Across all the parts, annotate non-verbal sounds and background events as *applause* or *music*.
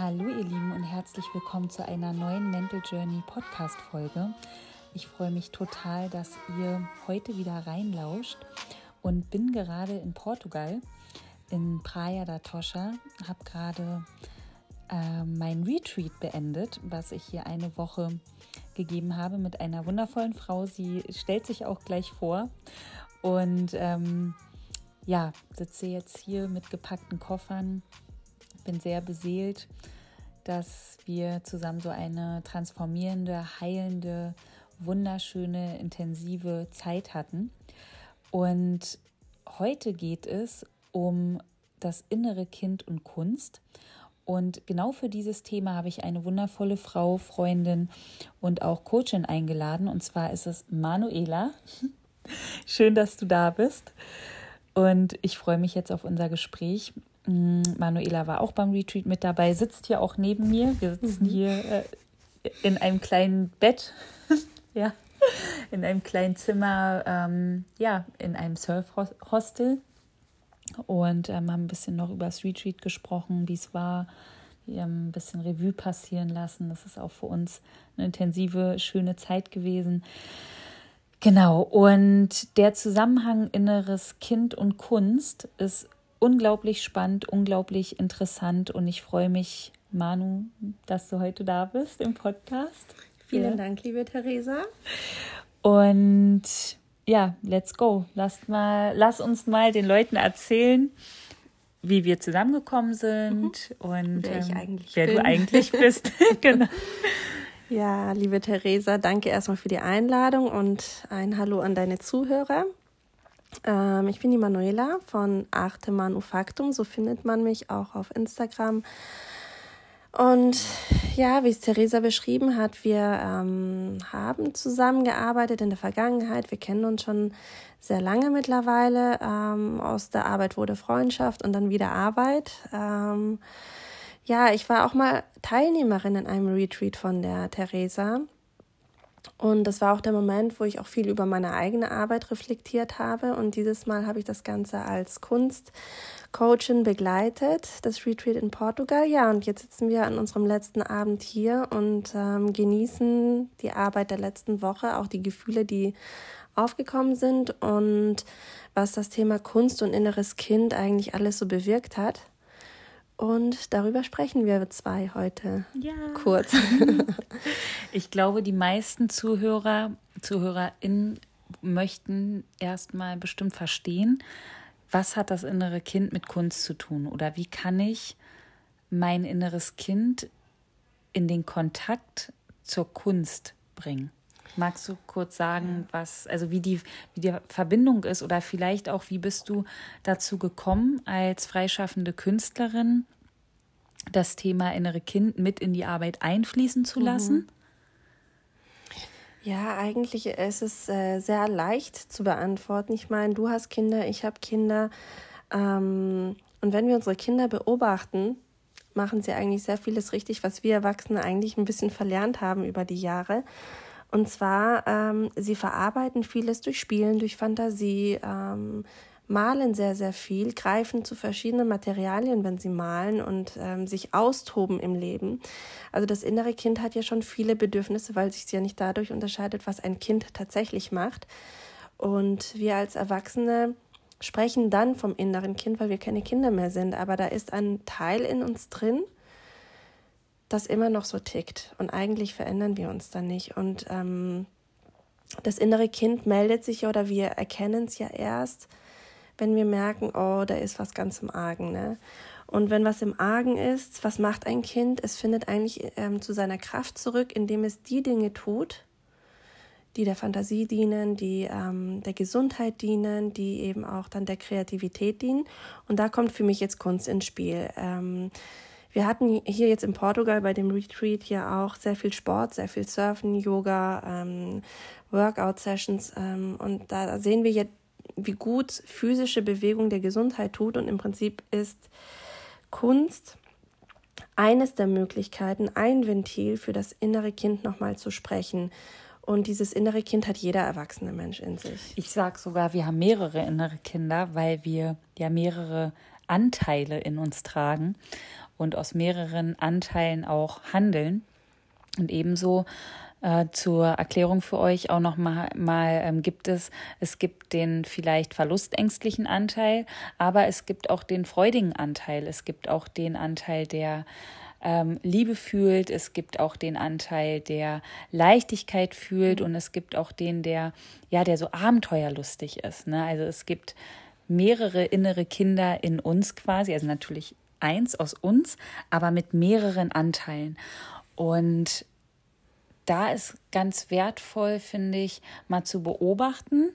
Hallo ihr Lieben und herzlich willkommen zu einer neuen Mental Journey Podcast Folge. Ich freue mich total, dass ihr heute wieder reinlauscht und bin gerade in Portugal in Praia da Toscha, habe gerade äh, mein Retreat beendet, was ich hier eine Woche gegeben habe mit einer wundervollen Frau. Sie stellt sich auch gleich vor und ähm, ja, sitze jetzt hier mit gepackten Koffern bin sehr beseelt, dass wir zusammen so eine transformierende, heilende, wunderschöne, intensive Zeit hatten. Und heute geht es um das innere Kind und Kunst. Und genau für dieses Thema habe ich eine wundervolle Frau, Freundin und auch Coachin eingeladen. Und zwar ist es Manuela. *laughs* Schön, dass du da bist. Und ich freue mich jetzt auf unser Gespräch. Mm, Manuela war auch beim Retreat mit dabei, sitzt hier auch neben mir. Wir sitzen mhm. hier äh, in einem kleinen Bett, *laughs* ja, in einem kleinen Zimmer, ähm, ja, in einem Surf-Hostel und ähm, haben ein bisschen noch über das Retreat gesprochen, wie es war. Wir haben ein bisschen Revue passieren lassen. Das ist auch für uns eine intensive, schöne Zeit gewesen. Genau, und der Zusammenhang inneres Kind und Kunst ist unglaublich spannend, unglaublich interessant und ich freue mich, Manu, dass du heute da bist im Podcast. Vielen ja. Dank, liebe Theresa. Und ja, let's go. Lass, mal, lass uns mal den Leuten erzählen, wie wir zusammengekommen sind mhm. und wer, ähm, wer du eigentlich *laughs* bist. *laughs* genau. Ja, liebe Theresa, danke erstmal für die Einladung und ein Hallo an deine Zuhörer. Ähm, ich bin die Manuela von Arte Manufaktum, so findet man mich auch auf Instagram. Und ja, wie es Theresa beschrieben hat, wir ähm, haben zusammengearbeitet in der Vergangenheit. Wir kennen uns schon sehr lange mittlerweile. Ähm, aus der Arbeit wurde Freundschaft und dann wieder Arbeit. Ähm, ja, ich war auch mal Teilnehmerin in einem Retreat von der Theresa. Und das war auch der Moment, wo ich auch viel über meine eigene Arbeit reflektiert habe. Und dieses Mal habe ich das Ganze als Kunstcoachin begleitet, das Retreat in Portugal. Ja, und jetzt sitzen wir an unserem letzten Abend hier und ähm, genießen die Arbeit der letzten Woche, auch die Gefühle, die aufgekommen sind und was das Thema Kunst und inneres Kind eigentlich alles so bewirkt hat. Und darüber sprechen wir zwei heute ja. kurz. *laughs* ich glaube, die meisten Zuhörer, ZuhörerInnen möchten erstmal bestimmt verstehen, was hat das innere Kind mit Kunst zu tun? Oder wie kann ich mein inneres Kind in den Kontakt zur Kunst bringen? Magst du kurz sagen, was, also wie die, wie die Verbindung ist oder vielleicht auch, wie bist du dazu gekommen, als freischaffende Künstlerin das Thema innere Kind mit in die Arbeit einfließen zu lassen? Mhm. Ja, eigentlich ist es äh, sehr leicht zu beantworten. Ich meine, du hast Kinder, ich habe Kinder. Ähm, und wenn wir unsere Kinder beobachten, machen sie eigentlich sehr vieles richtig, was wir Erwachsene eigentlich ein bisschen verlernt haben über die Jahre. Und zwar, ähm, sie verarbeiten vieles durch Spielen, durch Fantasie, ähm, malen sehr, sehr viel, greifen zu verschiedenen Materialien, wenn sie malen und ähm, sich austoben im Leben. Also das innere Kind hat ja schon viele Bedürfnisse, weil sich ja nicht dadurch unterscheidet, was ein Kind tatsächlich macht. Und wir als Erwachsene sprechen dann vom inneren Kind, weil wir keine Kinder mehr sind. Aber da ist ein Teil in uns drin, das immer noch so tickt. Und eigentlich verändern wir uns dann nicht. Und ähm, das innere Kind meldet sich oder wir erkennen es ja erst, wenn wir merken, oh, da ist was ganz im Argen. Ne? Und wenn was im Argen ist, was macht ein Kind? Es findet eigentlich ähm, zu seiner Kraft zurück, indem es die Dinge tut, die der Fantasie dienen, die ähm, der Gesundheit dienen, die eben auch dann der Kreativität dienen. Und da kommt für mich jetzt Kunst ins Spiel. Ähm, wir hatten hier jetzt in Portugal bei dem Retreat ja auch sehr viel Sport, sehr viel Surfen, Yoga, ähm, Workout-Sessions. Ähm, und da sehen wir jetzt wie gut physische Bewegung der Gesundheit tut. Und im Prinzip ist Kunst eines der Möglichkeiten, ein Ventil für das innere Kind nochmal zu sprechen. Und dieses innere Kind hat jeder erwachsene Mensch in sich. Ich sage sogar, wir haben mehrere innere Kinder, weil wir ja mehrere Anteile in uns tragen. Und aus mehreren Anteilen auch handeln. Und ebenso äh, zur Erklärung für euch auch noch mal, mal ähm, gibt es, es gibt den vielleicht verlustängstlichen Anteil, aber es gibt auch den freudigen Anteil. Es gibt auch den Anteil, der ähm, Liebe fühlt, es gibt auch den Anteil, der Leichtigkeit fühlt und es gibt auch den, der ja, der so abenteuerlustig ist. Ne? Also es gibt mehrere innere Kinder in uns quasi, also natürlich eins aus uns, aber mit mehreren Anteilen. Und da ist ganz wertvoll, finde ich, mal zu beobachten,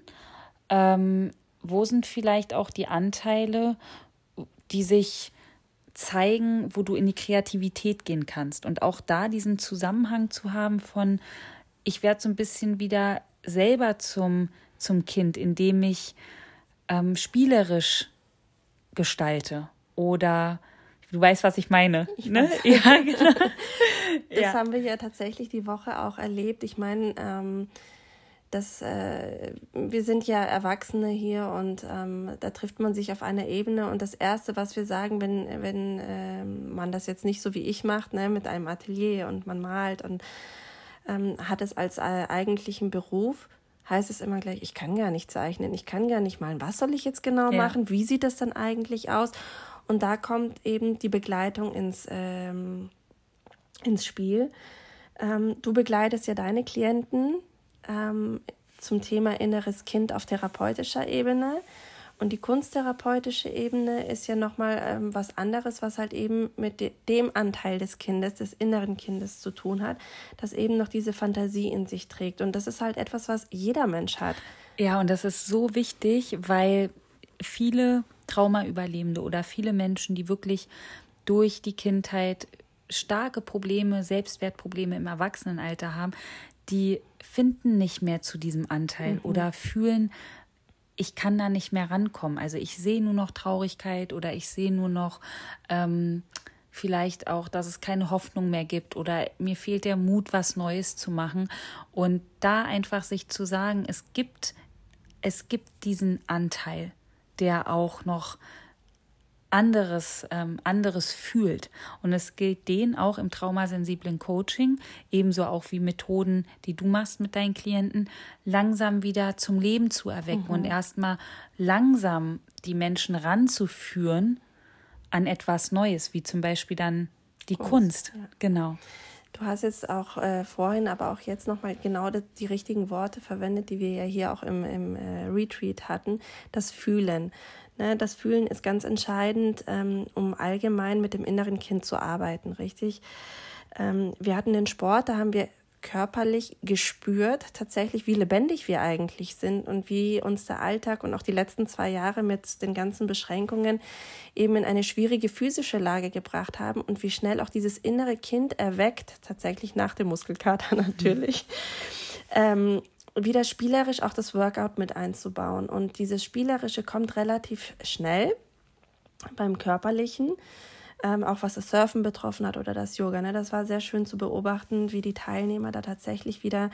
ähm, wo sind vielleicht auch die Anteile, die sich zeigen, wo du in die Kreativität gehen kannst. Und auch da diesen Zusammenhang zu haben von, ich werde so ein bisschen wieder selber zum, zum Kind, indem ich ähm, spielerisch gestalte oder du weißt, was ich meine. Ich ne? Ja, *laughs* genau. das ja. haben wir ja tatsächlich die Woche auch erlebt. Ich meine, ähm, das, äh, wir sind ja Erwachsene hier und ähm, da trifft man sich auf einer Ebene und das Erste, was wir sagen, wenn, wenn äh, man das jetzt nicht so wie ich macht, ne, mit einem Atelier und man malt und ähm, hat es als äh, eigentlichen Beruf, heißt es immer gleich, ich kann gar nicht zeichnen, ich kann gar nicht malen. Was soll ich jetzt genau ja. machen? Wie sieht das dann eigentlich aus? Und da kommt eben die Begleitung ins, ähm, ins Spiel. Ähm, du begleitest ja deine Klienten ähm, zum Thema inneres Kind auf therapeutischer Ebene. Und die kunsttherapeutische Ebene ist ja nochmal ähm, was anderes, was halt eben mit de dem Anteil des Kindes, des inneren Kindes zu tun hat, das eben noch diese Fantasie in sich trägt. Und das ist halt etwas, was jeder Mensch hat. Ja, und das ist so wichtig, weil viele Traumaüberlebende oder viele Menschen, die wirklich durch die Kindheit starke Probleme, Selbstwertprobleme im Erwachsenenalter haben, die finden nicht mehr zu diesem Anteil mhm. oder fühlen, ich kann da nicht mehr rankommen. Also ich sehe nur noch Traurigkeit oder ich sehe nur noch ähm, vielleicht auch, dass es keine Hoffnung mehr gibt oder mir fehlt der Mut, was Neues zu machen. Und da einfach sich zu sagen, es gibt, es gibt diesen Anteil, der auch noch anderes, ähm, anderes fühlt. Und es gilt den auch im traumasensiblen Coaching, ebenso auch wie Methoden, die du machst mit deinen Klienten, langsam wieder zum Leben zu erwecken mhm. und erstmal langsam die Menschen ranzuführen an etwas Neues, wie zum Beispiel dann die Kunst. Kunst. Ja. Genau. Du hast jetzt auch äh, vorhin, aber auch jetzt nochmal genau die, die, richtigen Worte verwendet, die wir ja hier auch im, im äh, Retreat hatten. Das Fühlen. Ne, das Fühlen ist ganz entscheidend, ähm, um allgemein mit dem inneren Kind zu arbeiten, richtig? Ähm, wir hatten den Sport, da haben wir körperlich gespürt, tatsächlich, wie lebendig wir eigentlich sind und wie uns der Alltag und auch die letzten zwei Jahre mit den ganzen Beschränkungen eben in eine schwierige physische Lage gebracht haben und wie schnell auch dieses innere Kind erweckt, tatsächlich nach dem Muskelkater *laughs* natürlich. Ähm, wieder spielerisch auch das Workout mit einzubauen. Und dieses Spielerische kommt relativ schnell beim Körperlichen, ähm, auch was das Surfen betroffen hat oder das Yoga. Ne? Das war sehr schön zu beobachten, wie die Teilnehmer da tatsächlich wieder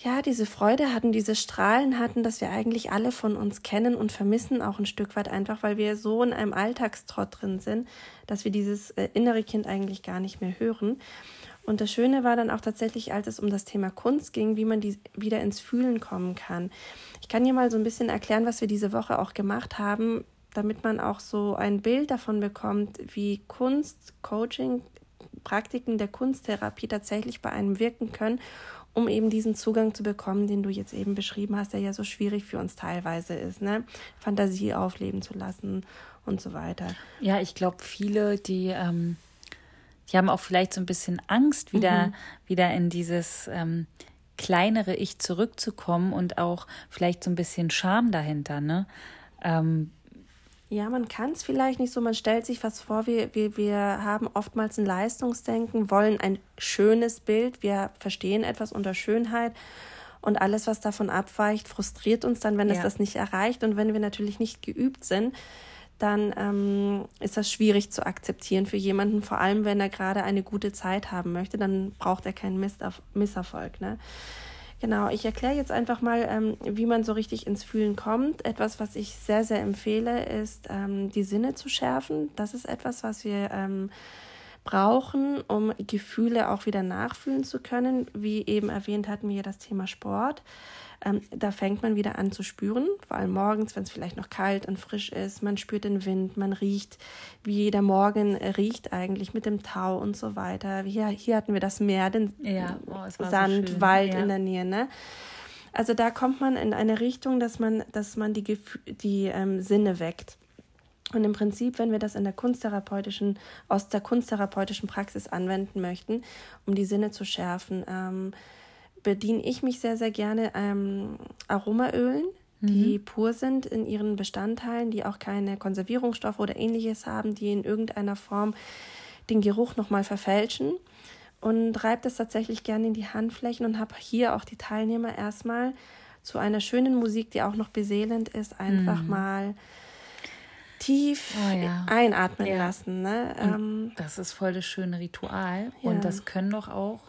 ja, diese Freude hatten, diese Strahlen hatten, dass wir eigentlich alle von uns kennen und vermissen auch ein Stück weit einfach, weil wir so in einem Alltagstrott drin sind, dass wir dieses äh, innere Kind eigentlich gar nicht mehr hören. Und das Schöne war dann auch tatsächlich, als es um das Thema Kunst ging, wie man die wieder ins Fühlen kommen kann. Ich kann hier mal so ein bisschen erklären, was wir diese Woche auch gemacht haben, damit man auch so ein Bild davon bekommt, wie Kunst, Coaching, Praktiken der Kunsttherapie tatsächlich bei einem wirken können, um eben diesen Zugang zu bekommen, den du jetzt eben beschrieben hast, der ja so schwierig für uns teilweise ist, ne? Fantasie aufleben zu lassen und so weiter. Ja, ich glaube, viele, die ähm die haben auch vielleicht so ein bisschen Angst, wieder, mhm. wieder in dieses ähm, kleinere Ich zurückzukommen und auch vielleicht so ein bisschen Scham dahinter, ne? Ähm, ja, man kann es vielleicht nicht so, man stellt sich was vor, wir, wir, wir haben oftmals ein Leistungsdenken, wollen ein schönes Bild, wir verstehen etwas unter Schönheit und alles, was davon abweicht, frustriert uns dann, wenn ja. es das nicht erreicht und wenn wir natürlich nicht geübt sind, dann ähm, ist das schwierig zu akzeptieren für jemanden, vor allem wenn er gerade eine gute Zeit haben möchte, dann braucht er keinen Misserfolg. Ne? Genau, ich erkläre jetzt einfach mal, ähm, wie man so richtig ins Fühlen kommt. Etwas, was ich sehr, sehr empfehle, ist, ähm, die Sinne zu schärfen. Das ist etwas, was wir ähm, brauchen, um Gefühle auch wieder nachfühlen zu können. Wie eben erwähnt hatten wir das Thema Sport. Ähm, da fängt man wieder an zu spüren, vor allem morgens, wenn es vielleicht noch kalt und frisch ist. Man spürt den Wind, man riecht, wie jeder Morgen riecht eigentlich mit dem Tau und so weiter. Hier, hier hatten wir das Meer, den ja. oh, Sand, so Wald ja. in der Nähe. Ne? Also da kommt man in eine Richtung, dass man, dass man die, Gef die ähm, Sinne weckt. Und im Prinzip, wenn wir das in der kunsttherapeutischen, aus der kunsttherapeutischen Praxis anwenden möchten, um die Sinne zu schärfen, ähm, bediene ich mich sehr, sehr gerne ähm, Aromaölen, die mhm. pur sind in ihren Bestandteilen, die auch keine Konservierungsstoffe oder ähnliches haben, die in irgendeiner Form den Geruch nochmal verfälschen. Und reibe das tatsächlich gerne in die Handflächen und habe hier auch die Teilnehmer erstmal zu einer schönen Musik, die auch noch beseelend ist, einfach mhm. mal tief oh, ja. einatmen ja. lassen. Ne? Ähm, das ist voll das schöne Ritual. Ja. Und das können doch auch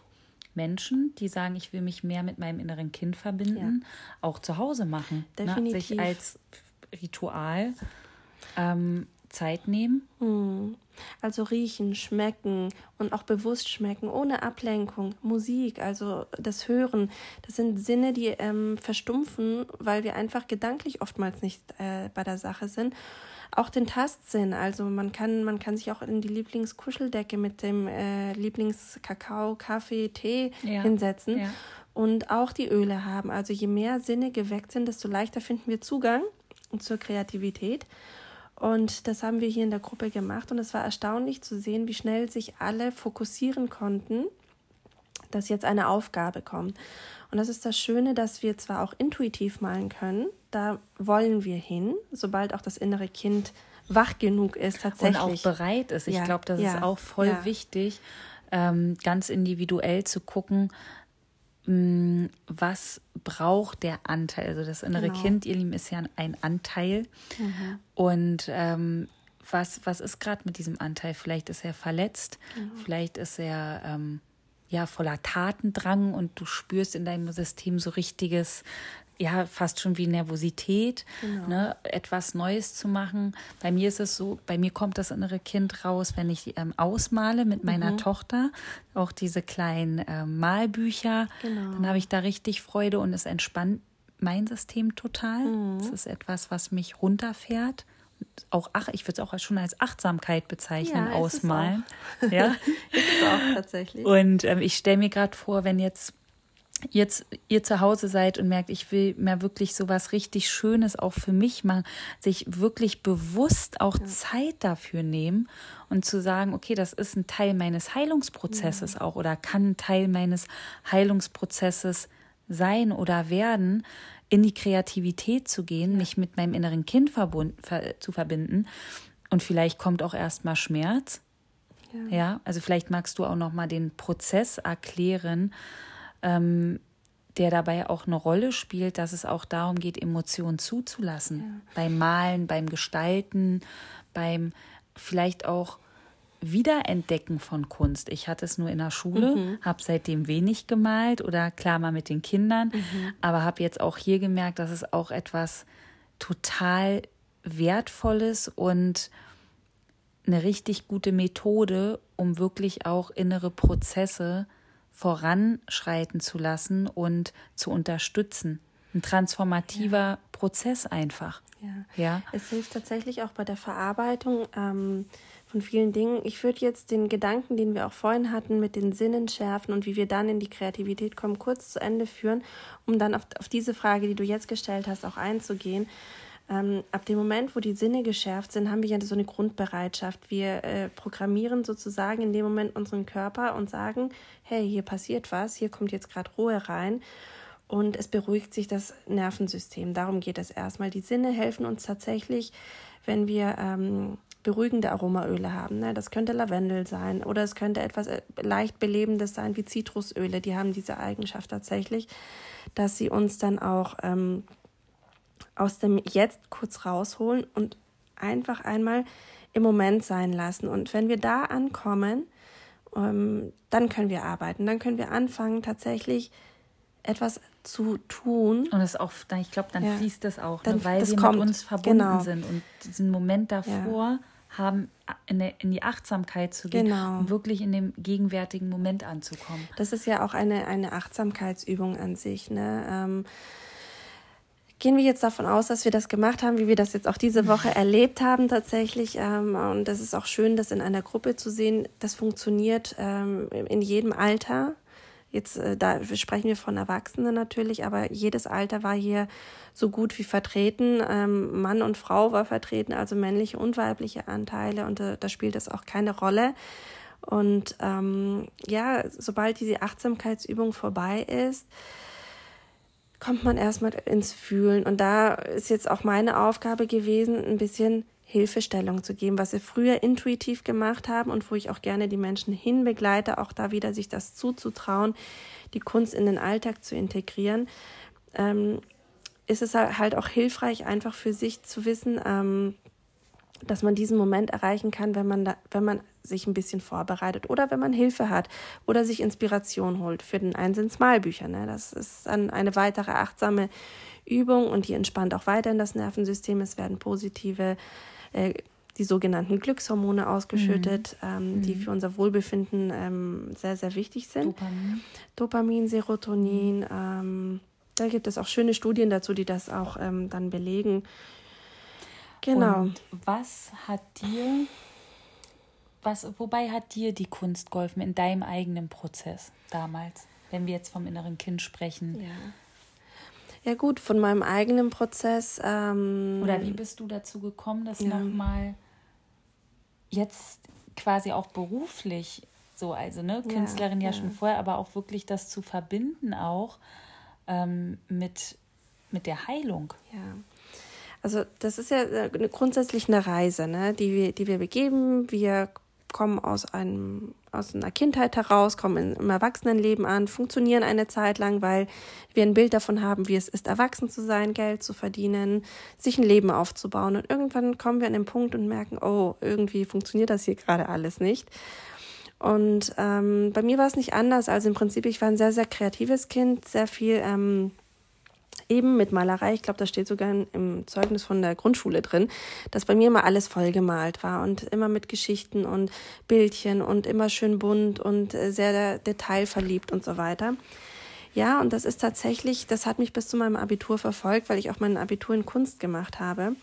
Menschen, die sagen, ich will mich mehr mit meinem inneren Kind verbinden, ja. auch zu Hause machen. Definitiv. Ne? Sich als Ritual ähm, Zeit nehmen. Hm. Also riechen, schmecken und auch bewusst schmecken, ohne Ablenkung. Musik, also das Hören, das sind Sinne, die ähm, verstumpfen, weil wir einfach gedanklich oftmals nicht äh, bei der Sache sind auch den Tastsinn. Also man kann, man kann sich auch in die Lieblingskuscheldecke mit dem äh, Lieblingskakao, Kaffee, Tee ja. hinsetzen ja. und auch die Öle haben. Also je mehr Sinne geweckt sind, desto leichter finden wir Zugang zur Kreativität. Und das haben wir hier in der Gruppe gemacht und es war erstaunlich zu sehen, wie schnell sich alle fokussieren konnten, dass jetzt eine Aufgabe kommt. Und das ist das Schöne, dass wir zwar auch intuitiv malen können, da wollen wir hin, sobald auch das innere Kind wach genug ist tatsächlich. Und auch bereit ist. Ich ja, glaube, das ja, ist auch voll ja. wichtig, ähm, ganz individuell zu gucken, mh, mm, was braucht der Anteil. Also das innere genau. Kind, ihr Lieben, ist ja ein Anteil. Mhm. Und ähm, was, was ist gerade mit diesem Anteil? Vielleicht ist er verletzt, mhm. vielleicht ist er ähm, ja voller Tatendrang und du spürst in deinem System so richtiges ja fast schon wie Nervosität, genau. ne, etwas Neues zu machen. Bei mir ist es so, bei mir kommt das innere Kind raus, wenn ich ähm, ausmale mit meiner mhm. Tochter, auch diese kleinen äh, Malbücher, genau. dann habe ich da richtig Freude und es entspannt mein System total. Mhm. Das ist etwas, was mich runterfährt auch ach, ich würde es auch schon als Achtsamkeit bezeichnen, ja, ausmalen. Ist ja, *laughs* ist es auch tatsächlich. Und ähm, ich stelle mir gerade vor, wenn jetzt jetzt ihr zu Hause seid und merkt, ich will mir wirklich so was richtig Schönes auch für mich machen, sich wirklich bewusst auch ja. Zeit dafür nehmen und zu sagen, okay, das ist ein Teil meines Heilungsprozesses ja. auch oder kann ein Teil meines Heilungsprozesses sein oder werden, in die Kreativität zu gehen, mich mit meinem inneren Kind verbund, ver, zu verbinden. Und vielleicht kommt auch erstmal Schmerz. Ja. ja, also vielleicht magst du auch noch mal den Prozess erklären, ähm, der dabei auch eine Rolle spielt, dass es auch darum geht, Emotionen zuzulassen. Ja. Beim Malen, beim Gestalten, beim vielleicht auch Wiederentdecken von Kunst. Ich hatte es nur in der Schule, mhm. habe seitdem wenig gemalt oder klar mal mit den Kindern, mhm. aber habe jetzt auch hier gemerkt, dass es auch etwas total Wertvolles und eine richtig gute Methode, um wirklich auch innere Prozesse voranschreiten zu lassen und zu unterstützen. Ein transformativer ja. Prozess einfach. Ja. ja. Es hilft tatsächlich auch bei der Verarbeitung. Ähm, von vielen Dingen. Ich würde jetzt den Gedanken, den wir auch vorhin hatten, mit den Sinnen schärfen und wie wir dann in die Kreativität kommen, kurz zu Ende führen, um dann auf, auf diese Frage, die du jetzt gestellt hast, auch einzugehen. Ähm, ab dem Moment, wo die Sinne geschärft sind, haben wir ja so eine Grundbereitschaft. Wir äh, programmieren sozusagen in dem Moment unseren Körper und sagen, hey, hier passiert was, hier kommt jetzt gerade Ruhe rein und es beruhigt sich das Nervensystem. Darum geht es erstmal. Die Sinne helfen uns tatsächlich, wenn wir ähm, beruhigende Aromaöle haben. Ne? Das könnte Lavendel sein oder es könnte etwas äh, leicht Belebendes sein wie Zitrusöle. Die haben diese Eigenschaft tatsächlich, dass sie uns dann auch ähm, aus dem Jetzt kurz rausholen und einfach einmal im Moment sein lassen. Und wenn wir da ankommen, ähm, dann können wir arbeiten. Dann können wir anfangen, tatsächlich etwas zu tun. Und das auch, ich glaube, dann ja. fließt das auch, dann, ne, weil wir kommt. mit uns verbunden genau. sind. Und diesen Moment davor ja. Haben, in, die Achtsamkeit zu gehen genau. und wirklich in dem gegenwärtigen Moment anzukommen. Das ist ja auch eine, eine Achtsamkeitsübung an sich. Ne? Ähm, gehen wir jetzt davon aus, dass wir das gemacht haben, wie wir das jetzt auch diese *laughs* Woche erlebt haben tatsächlich. Ähm, und das ist auch schön, das in einer Gruppe zu sehen. Das funktioniert ähm, in jedem Alter. Jetzt, äh, da sprechen wir von Erwachsenen natürlich, aber jedes Alter war hier so gut wie vertreten. Ähm, Mann und Frau war vertreten, also männliche und weibliche Anteile und äh, da spielt das auch keine Rolle. Und ähm, ja, sobald diese Achtsamkeitsübung vorbei ist, kommt man erstmal ins Fühlen. Und da ist jetzt auch meine Aufgabe gewesen, ein bisschen Hilfestellung zu geben, was wir früher intuitiv gemacht haben und wo ich auch gerne die Menschen hinbegleite, auch da wieder sich das zuzutrauen, die Kunst in den Alltag zu integrieren, ähm, ist es halt auch hilfreich, einfach für sich zu wissen, ähm, dass man diesen Moment erreichen kann, wenn man, da, wenn man sich ein bisschen vorbereitet oder wenn man Hilfe hat oder sich Inspiration holt. Für den einen sind Malbücher. Ne? Das ist dann eine weitere achtsame Übung und die entspannt auch weiter in das Nervensystem. Es werden positive äh, die sogenannten Glückshormone ausgeschüttet, mhm. Ähm, die mhm. für unser Wohlbefinden ähm, sehr, sehr wichtig sind. Dopamin, Dopamin Serotonin. Ähm, da gibt es auch schöne Studien dazu, die das auch ähm, dann belegen. Genau. Und was hat dir, was, wobei hat dir die Kunst geholfen in deinem eigenen Prozess damals, wenn wir jetzt vom inneren Kind sprechen? Ja. Ja gut, von meinem eigenen Prozess. Ähm, Oder wie bist du dazu gekommen, das ja. nochmal jetzt quasi auch beruflich so, also ne, Künstlerin ja, ja, schon vorher, aber auch wirklich das zu verbinden auch ähm, mit, mit der Heilung. Ja. Also das ist ja äh, grundsätzlich eine Reise, ne, die wir, die wir begeben. Wir kommen aus einem aus einer Kindheit heraus, kommen im Erwachsenenleben an, funktionieren eine Zeit lang, weil wir ein Bild davon haben, wie es ist, erwachsen zu sein, Geld zu verdienen, sich ein Leben aufzubauen. Und irgendwann kommen wir an den Punkt und merken, oh, irgendwie funktioniert das hier gerade alles nicht. Und ähm, bei mir war es nicht anders. Also im Prinzip, ich war ein sehr, sehr kreatives Kind, sehr viel ähm, eben mit Malerei, ich glaube, das steht sogar im Zeugnis von der Grundschule drin, dass bei mir immer alles vollgemalt war und immer mit Geschichten und Bildchen und immer schön bunt und äh, sehr detailverliebt und so weiter. Ja, und das ist tatsächlich, das hat mich bis zu meinem Abitur verfolgt, weil ich auch mein Abitur in Kunst gemacht habe.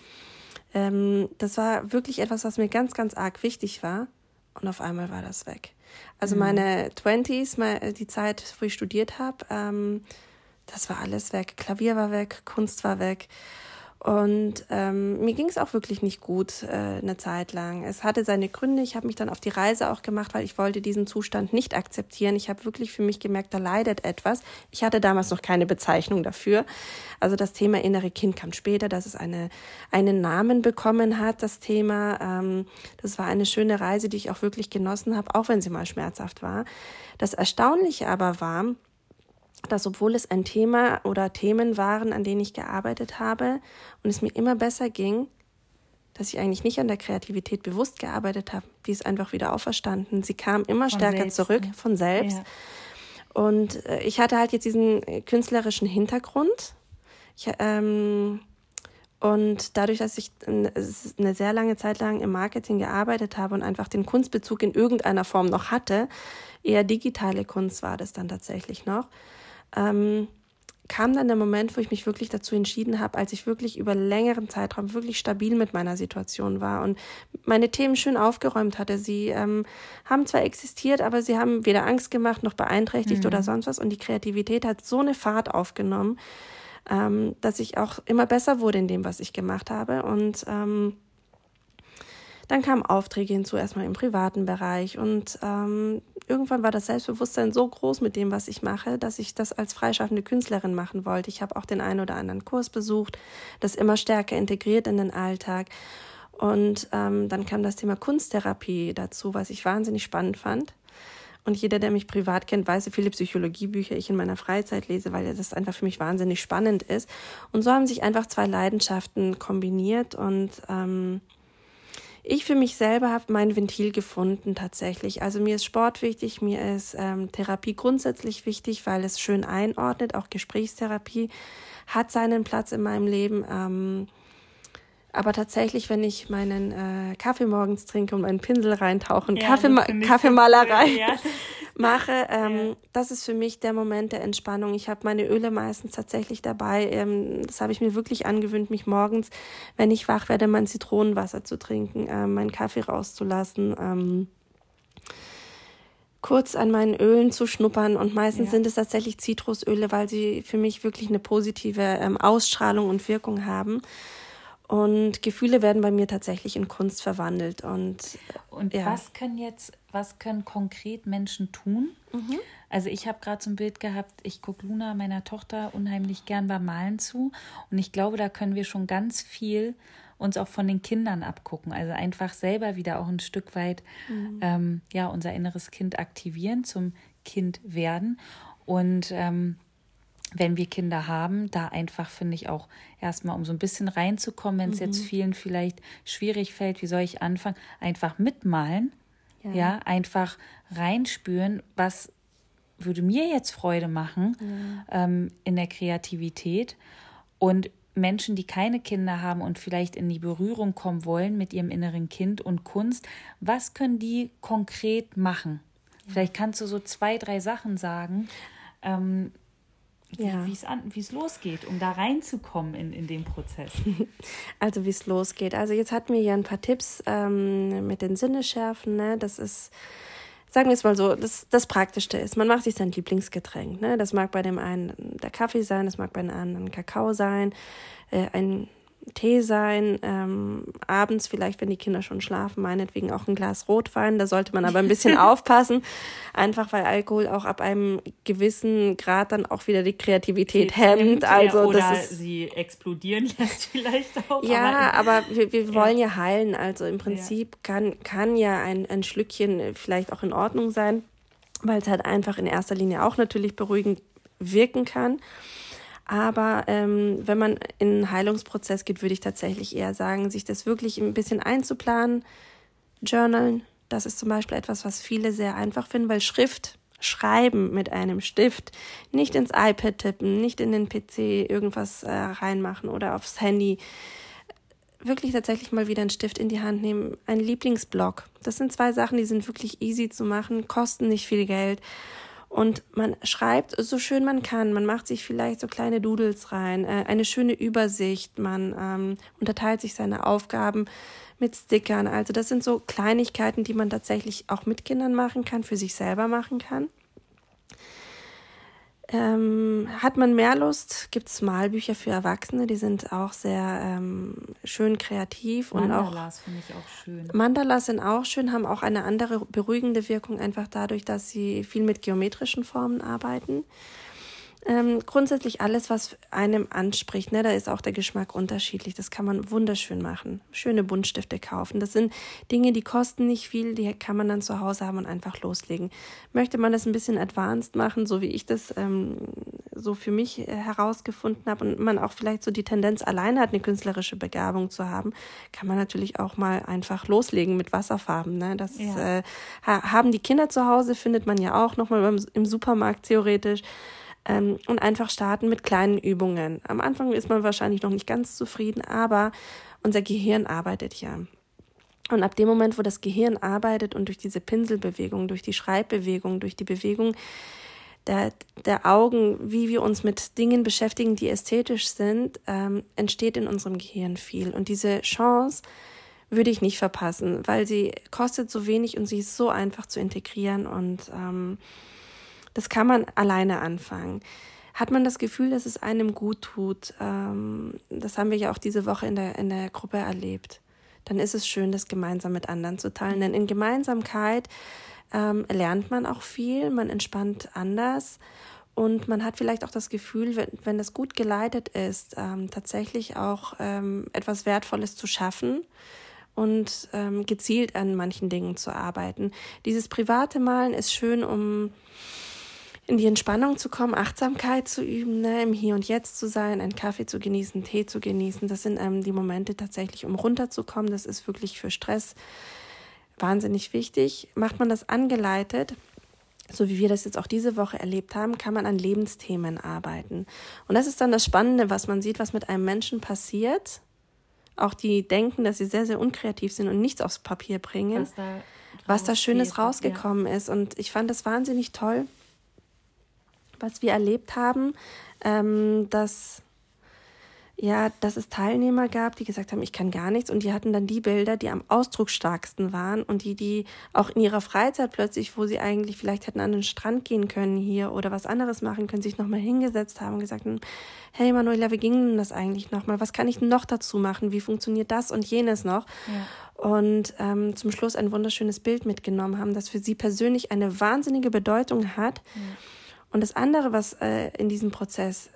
Ähm, das war wirklich etwas, was mir ganz, ganz arg wichtig war. Und auf einmal war das weg. Also mhm. meine Twenties, die Zeit, wo ich studiert habe, ähm, das war alles weg. Klavier war weg, Kunst war weg. Und ähm, mir ging es auch wirklich nicht gut äh, eine Zeit lang. Es hatte seine Gründe. Ich habe mich dann auf die Reise auch gemacht, weil ich wollte diesen Zustand nicht akzeptieren. Ich habe wirklich für mich gemerkt, da leidet etwas. Ich hatte damals noch keine Bezeichnung dafür. Also das Thema innere Kind kam später, dass es eine, einen Namen bekommen hat, das Thema. Ähm, das war eine schöne Reise, die ich auch wirklich genossen habe, auch wenn sie mal schmerzhaft war. Das Erstaunliche aber war, dass obwohl es ein Thema oder Themen waren, an denen ich gearbeitet habe und es mir immer besser ging, dass ich eigentlich nicht an der Kreativität bewusst gearbeitet habe. Die ist einfach wieder auferstanden. Sie kam immer von stärker selbst, zurück ja. von selbst. Ja. Und äh, ich hatte halt jetzt diesen künstlerischen Hintergrund. Ich, ähm, und dadurch, dass ich eine sehr lange Zeit lang im Marketing gearbeitet habe und einfach den Kunstbezug in irgendeiner Form noch hatte, eher digitale Kunst war das dann tatsächlich noch, ähm, kam dann der Moment, wo ich mich wirklich dazu entschieden habe, als ich wirklich über längeren Zeitraum wirklich stabil mit meiner Situation war und meine Themen schön aufgeräumt hatte. Sie ähm, haben zwar existiert, aber sie haben weder Angst gemacht noch beeinträchtigt mhm. oder sonst was. Und die Kreativität hat so eine Fahrt aufgenommen, ähm, dass ich auch immer besser wurde in dem, was ich gemacht habe. Und ähm, dann kamen Aufträge hinzu, erstmal im privaten Bereich. Und ähm, irgendwann war das Selbstbewusstsein so groß mit dem, was ich mache, dass ich das als freischaffende Künstlerin machen wollte. Ich habe auch den einen oder anderen Kurs besucht, das immer stärker integriert in den Alltag. Und ähm, dann kam das Thema Kunsttherapie dazu, was ich wahnsinnig spannend fand. Und jeder, der mich privat kennt, weiß, wie viele Psychologiebücher ich in meiner Freizeit lese, weil das einfach für mich wahnsinnig spannend ist. Und so haben sich einfach zwei Leidenschaften kombiniert und ähm, ich für mich selber habe mein Ventil gefunden tatsächlich. Also mir ist Sport wichtig, mir ist ähm, Therapie grundsätzlich wichtig, weil es schön einordnet. Auch Gesprächstherapie hat seinen Platz in meinem Leben. Ähm, aber tatsächlich, wenn ich meinen äh, Kaffee morgens trinke und meinen Pinsel reintauche und ja, Kaffeema Kaffeemalerei *laughs* ja. *laughs* mache, ähm, ja. das ist für mich der Moment der Entspannung. Ich habe meine Öle meistens tatsächlich dabei. Ähm, das habe ich mir wirklich angewöhnt, mich morgens, wenn ich wach werde, mein Zitronenwasser zu trinken, äh, meinen Kaffee rauszulassen. Ähm, kurz an meinen Ölen zu schnuppern und meistens ja. sind es tatsächlich Zitrusöle, weil sie für mich wirklich eine positive ähm, Ausstrahlung und Wirkung haben. Und Gefühle werden bei mir tatsächlich in Kunst verwandelt. Und, und ja. was können jetzt, was können konkret Menschen tun? Mhm. Also ich habe gerade so ein Bild gehabt, ich gucke Luna, meiner Tochter, unheimlich gern beim Malen zu. Und ich glaube, da können wir schon ganz viel uns auch von den Kindern abgucken. Also einfach selber wieder auch ein Stück weit mhm. ähm, ja, unser inneres Kind aktivieren, zum Kind werden. Und ähm, wenn wir Kinder haben, da einfach finde ich auch erstmal, um so ein bisschen reinzukommen, wenn es mhm. jetzt vielen vielleicht schwierig fällt, wie soll ich anfangen, einfach mitmalen, ja, ja einfach reinspüren, was würde mir jetzt Freude machen ja. ähm, in der Kreativität und Menschen, die keine Kinder haben und vielleicht in die Berührung kommen wollen mit ihrem inneren Kind und Kunst, was können die konkret machen? Ja. Vielleicht kannst du so zwei, drei Sachen sagen, ähm, ja. wie es losgeht, um da reinzukommen in, in den Prozess. *laughs* Also wie es losgeht. Also jetzt hatten wir ja ein paar Tipps ähm, mit den Sinneschärfen. Ne? Das ist, sagen wir es mal so, das, das Praktischste ist, man macht sich sein Lieblingsgetränk. Ne? Das mag bei dem einen der Kaffee sein, das mag bei dem anderen Kakao sein, äh, ein Tee sein, ähm, abends vielleicht, wenn die Kinder schon schlafen, meinetwegen auch ein Glas Rotwein. Da sollte man aber ein bisschen *laughs* aufpassen, einfach weil Alkohol auch ab einem gewissen Grad dann auch wieder die Kreativität hemmt. Also ja, oder das ist, sie explodieren *laughs* lässt vielleicht auch. Ja, aber, aber wir, wir wollen ja. ja heilen. Also im Prinzip kann, kann ja ein, ein Schlückchen vielleicht auch in Ordnung sein, weil es halt einfach in erster Linie auch natürlich beruhigend wirken kann. Aber ähm, wenn man in einen Heilungsprozess geht, würde ich tatsächlich eher sagen, sich das wirklich ein bisschen einzuplanen, journalen. Das ist zum Beispiel etwas, was viele sehr einfach finden, weil Schrift, Schreiben mit einem Stift, nicht ins iPad tippen, nicht in den PC irgendwas äh, reinmachen oder aufs Handy. Wirklich tatsächlich mal wieder einen Stift in die Hand nehmen, ein Lieblingsblock. Das sind zwei Sachen, die sind wirklich easy zu machen, kosten nicht viel Geld und man schreibt so schön man kann. Man macht sich vielleicht so kleine Doodles rein, äh, eine schöne Übersicht. Man ähm, unterteilt sich seine Aufgaben mit Stickern. Also das sind so Kleinigkeiten, die man tatsächlich auch mit Kindern machen kann, für sich selber machen kann. Ähm, hat man mehr Lust, gibt es Malbücher für Erwachsene, die sind auch sehr ähm, schön kreativ. Mandalas finde ich auch schön. Mandalas sind auch schön, haben auch eine andere beruhigende Wirkung, einfach dadurch, dass sie viel mit geometrischen Formen arbeiten. Ähm, grundsätzlich alles, was einem anspricht, ne, da ist auch der Geschmack unterschiedlich. Das kann man wunderschön machen. Schöne Buntstifte kaufen. Das sind Dinge, die kosten nicht viel, die kann man dann zu Hause haben und einfach loslegen. Möchte man das ein bisschen advanced machen, so wie ich das ähm, so für mich äh, herausgefunden habe und man auch vielleicht so die Tendenz alleine hat, eine künstlerische Begabung zu haben, kann man natürlich auch mal einfach loslegen mit Wasserfarben. Ne? Das ja. äh, haben die Kinder zu Hause, findet man ja auch nochmal im Supermarkt theoretisch ähm, und einfach starten mit kleinen Übungen. Am Anfang ist man wahrscheinlich noch nicht ganz zufrieden, aber unser Gehirn arbeitet ja. Und ab dem Moment, wo das Gehirn arbeitet und durch diese Pinselbewegung, durch die Schreibbewegung, durch die Bewegung der, der Augen, wie wir uns mit Dingen beschäftigen, die ästhetisch sind, ähm, entsteht in unserem Gehirn viel. Und diese Chance würde ich nicht verpassen, weil sie kostet so wenig und sie ist so einfach zu integrieren und ähm, das kann man alleine anfangen. Hat man das Gefühl, dass es einem gut tut, ähm, das haben wir ja auch diese Woche in der, in der Gruppe erlebt, dann ist es schön, das gemeinsam mit anderen zu teilen. Denn in Gemeinsamkeit ähm, lernt man auch viel, man entspannt anders und man hat vielleicht auch das Gefühl, wenn, wenn das gut geleitet ist, ähm, tatsächlich auch ähm, etwas Wertvolles zu schaffen und ähm, gezielt an manchen Dingen zu arbeiten. Dieses private Malen ist schön, um in die Entspannung zu kommen, Achtsamkeit zu üben, ne, im Hier und Jetzt zu sein, einen Kaffee zu genießen, Tee zu genießen. Das sind ähm, die Momente tatsächlich, um runterzukommen. Das ist wirklich für Stress wahnsinnig wichtig. Macht man das angeleitet, so wie wir das jetzt auch diese Woche erlebt haben, kann man an Lebensthemen arbeiten. Und das ist dann das Spannende, was man sieht, was mit einem Menschen passiert. Auch die denken, dass sie sehr, sehr unkreativ sind und nichts aufs Papier bringen. Was da, was da Schönes rausgekommen ja. ist. Und ich fand das wahnsinnig toll was wir erlebt haben, ähm, dass ja, dass es Teilnehmer gab, die gesagt haben, ich kann gar nichts und die hatten dann die Bilder, die am ausdrucksstarksten waren und die, die auch in ihrer Freizeit plötzlich, wo sie eigentlich vielleicht hätten an den Strand gehen können hier oder was anderes machen können, sich nochmal hingesetzt haben und gesagt haben, hey Manuela, wie ging denn das eigentlich nochmal? Was kann ich noch dazu machen? Wie funktioniert das und jenes noch? Ja. Und ähm, zum Schluss ein wunderschönes Bild mitgenommen haben, das für sie persönlich eine wahnsinnige Bedeutung hat. Ja und das andere, was äh, in diesem Prozess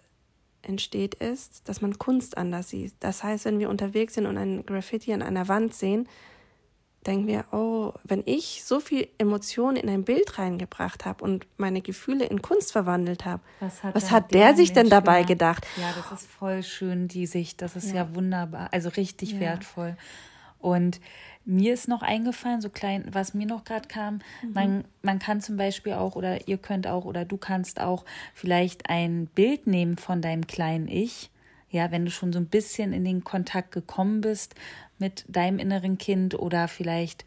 entsteht, ist, dass man Kunst anders sieht. Das heißt, wenn wir unterwegs sind und ein Graffiti an einer Wand sehen, denken wir, oh, wenn ich so viel Emotionen in ein Bild reingebracht habe und meine Gefühle in Kunst verwandelt habe, was hat, was hat der, der sich denn dabei gedacht? Ja, das ist voll schön, die Sicht. Das ist ja, ja wunderbar, also richtig ja. wertvoll. Und mir ist noch eingefallen, so klein, was mir noch gerade kam, mhm. man, man kann zum Beispiel auch, oder ihr könnt auch, oder du kannst auch vielleicht ein Bild nehmen von deinem kleinen Ich. Ja, wenn du schon so ein bisschen in den Kontakt gekommen bist mit deinem inneren Kind oder vielleicht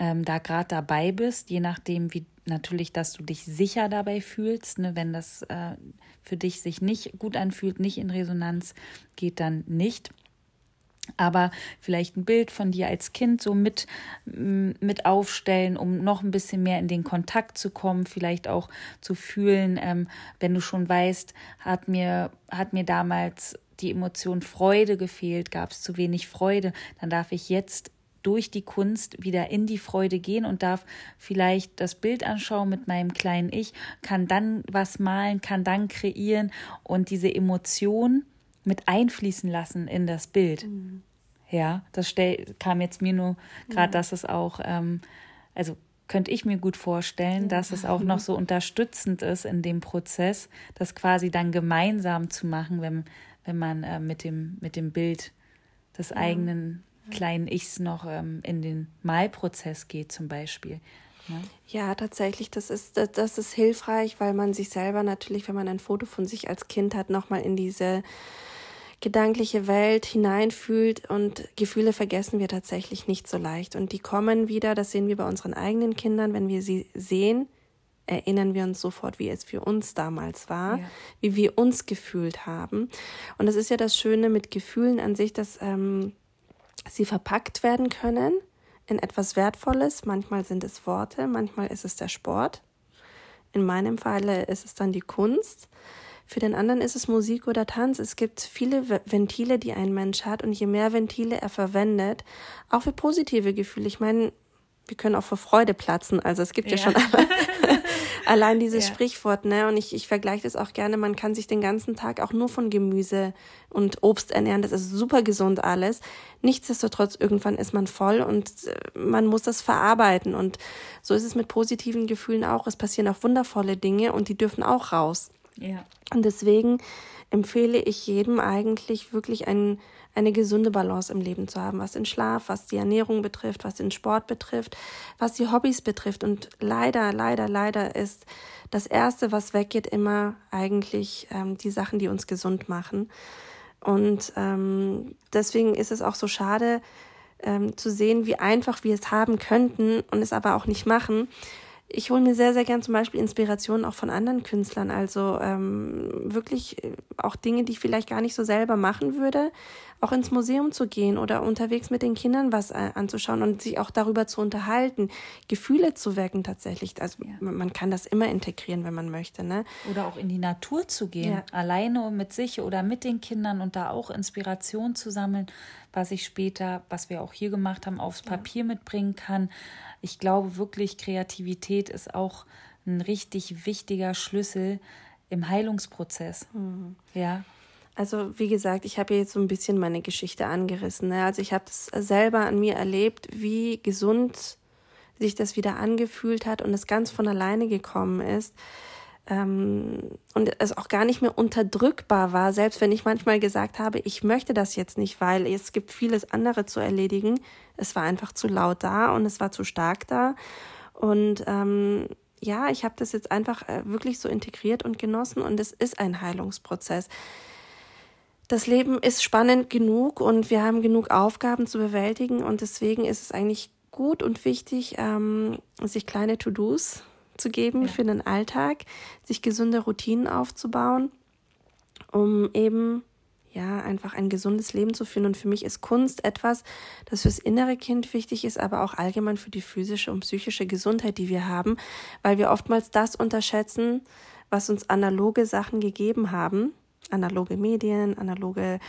ähm, da gerade dabei bist, je nachdem, wie natürlich, dass du dich sicher dabei fühlst. Ne? Wenn das äh, für dich sich nicht gut anfühlt, nicht in Resonanz geht, dann nicht aber vielleicht ein Bild von dir als Kind so mit, mit aufstellen, um noch ein bisschen mehr in den Kontakt zu kommen, vielleicht auch zu fühlen, ähm, wenn du schon weißt, hat mir, hat mir damals die Emotion Freude gefehlt, gab es zu wenig Freude, dann darf ich jetzt durch die Kunst wieder in die Freude gehen und darf vielleicht das Bild anschauen mit meinem kleinen Ich, kann dann was malen, kann dann kreieren und diese Emotion, mit einfließen lassen in das Bild. Mhm. Ja, das stell, kam jetzt mir nur gerade, mhm. dass es auch, ähm, also könnte ich mir gut vorstellen, ja. dass es auch noch so unterstützend ist in dem Prozess, das quasi dann gemeinsam zu machen, wenn, wenn man äh, mit, dem, mit dem Bild des ja. eigenen kleinen Ichs noch ähm, in den Malprozess geht zum Beispiel. Ja. Ne? ja, tatsächlich, das ist, das ist hilfreich, weil man sich selber natürlich, wenn man ein Foto von sich als Kind hat, nochmal in diese gedankliche Welt hineinfühlt und Gefühle vergessen wir tatsächlich nicht so leicht. Und die kommen wieder, das sehen wir bei unseren eigenen Kindern, wenn wir sie sehen, erinnern wir uns sofort, wie es für uns damals war, ja. wie wir uns gefühlt haben. Und das ist ja das Schöne mit Gefühlen an sich, dass ähm, sie verpackt werden können in etwas Wertvolles. Manchmal sind es Worte, manchmal ist es der Sport. In meinem Falle ist es dann die Kunst. Für den anderen ist es Musik oder Tanz. Es gibt viele Ventile, die ein Mensch hat und je mehr Ventile er verwendet, auch für positive Gefühle. Ich meine, wir können auch vor Freude platzen. Also es gibt ja, ja schon *laughs* allein dieses ja. Sprichwort, ne? Und ich, ich vergleiche das auch gerne. Man kann sich den ganzen Tag auch nur von Gemüse und Obst ernähren. Das ist super gesund alles. Nichtsdestotrotz, irgendwann ist man voll und äh, man muss das verarbeiten. Und so ist es mit positiven Gefühlen auch. Es passieren auch wundervolle Dinge und die dürfen auch raus. Ja. Und deswegen empfehle ich jedem eigentlich wirklich ein, eine gesunde Balance im Leben zu haben, was den Schlaf, was die Ernährung betrifft, was den Sport betrifft, was die Hobbys betrifft. Und leider, leider, leider ist das Erste, was weggeht, immer eigentlich ähm, die Sachen, die uns gesund machen. Und ähm, deswegen ist es auch so schade ähm, zu sehen, wie einfach wir es haben könnten und es aber auch nicht machen ich hole mir sehr, sehr gern zum Beispiel Inspirationen auch von anderen Künstlern. Also ähm, wirklich äh, auch Dinge, die ich vielleicht gar nicht so selber machen würde, auch ins Museum zu gehen oder unterwegs mit den Kindern was äh, anzuschauen und sich auch darüber zu unterhalten, Gefühle zu wecken tatsächlich. Also ja. man kann das immer integrieren, wenn man möchte. Ne? Oder auch in die Natur zu gehen, ja. alleine mit sich oder mit den Kindern und da auch Inspiration zu sammeln, was ich später, was wir auch hier gemacht haben, aufs Papier ja. mitbringen kann ich glaube wirklich, Kreativität ist auch ein richtig wichtiger Schlüssel im Heilungsprozess. Mhm. Ja. Also wie gesagt, ich habe jetzt so ein bisschen meine Geschichte angerissen. Ne? Also ich habe es selber an mir erlebt, wie gesund sich das wieder angefühlt hat und es ganz von alleine gekommen ist. ähm, und es auch gar nicht mehr unterdrückbar war, selbst wenn ich manchmal gesagt habe, ich möchte das jetzt nicht, weil es gibt vieles andere zu erledigen. Es war einfach zu laut da und es war zu stark da. Und ähm, ja, ich habe das jetzt einfach äh, wirklich so integriert und genossen und es ist ein Heilungsprozess. Das Leben ist spannend genug und wir haben genug Aufgaben zu bewältigen und deswegen ist es eigentlich gut und wichtig, ähm, sich kleine To-Dos zu geben ja. für den Alltag, sich gesunde Routinen aufzubauen, um eben ja, einfach ein gesundes Leben zu führen. Und für mich ist Kunst etwas, das fürs innere Kind wichtig ist, aber auch allgemein für die physische und psychische Gesundheit, die wir haben, weil wir oftmals das unterschätzen, was uns analoge Sachen gegeben haben. Analoge Medien, analoge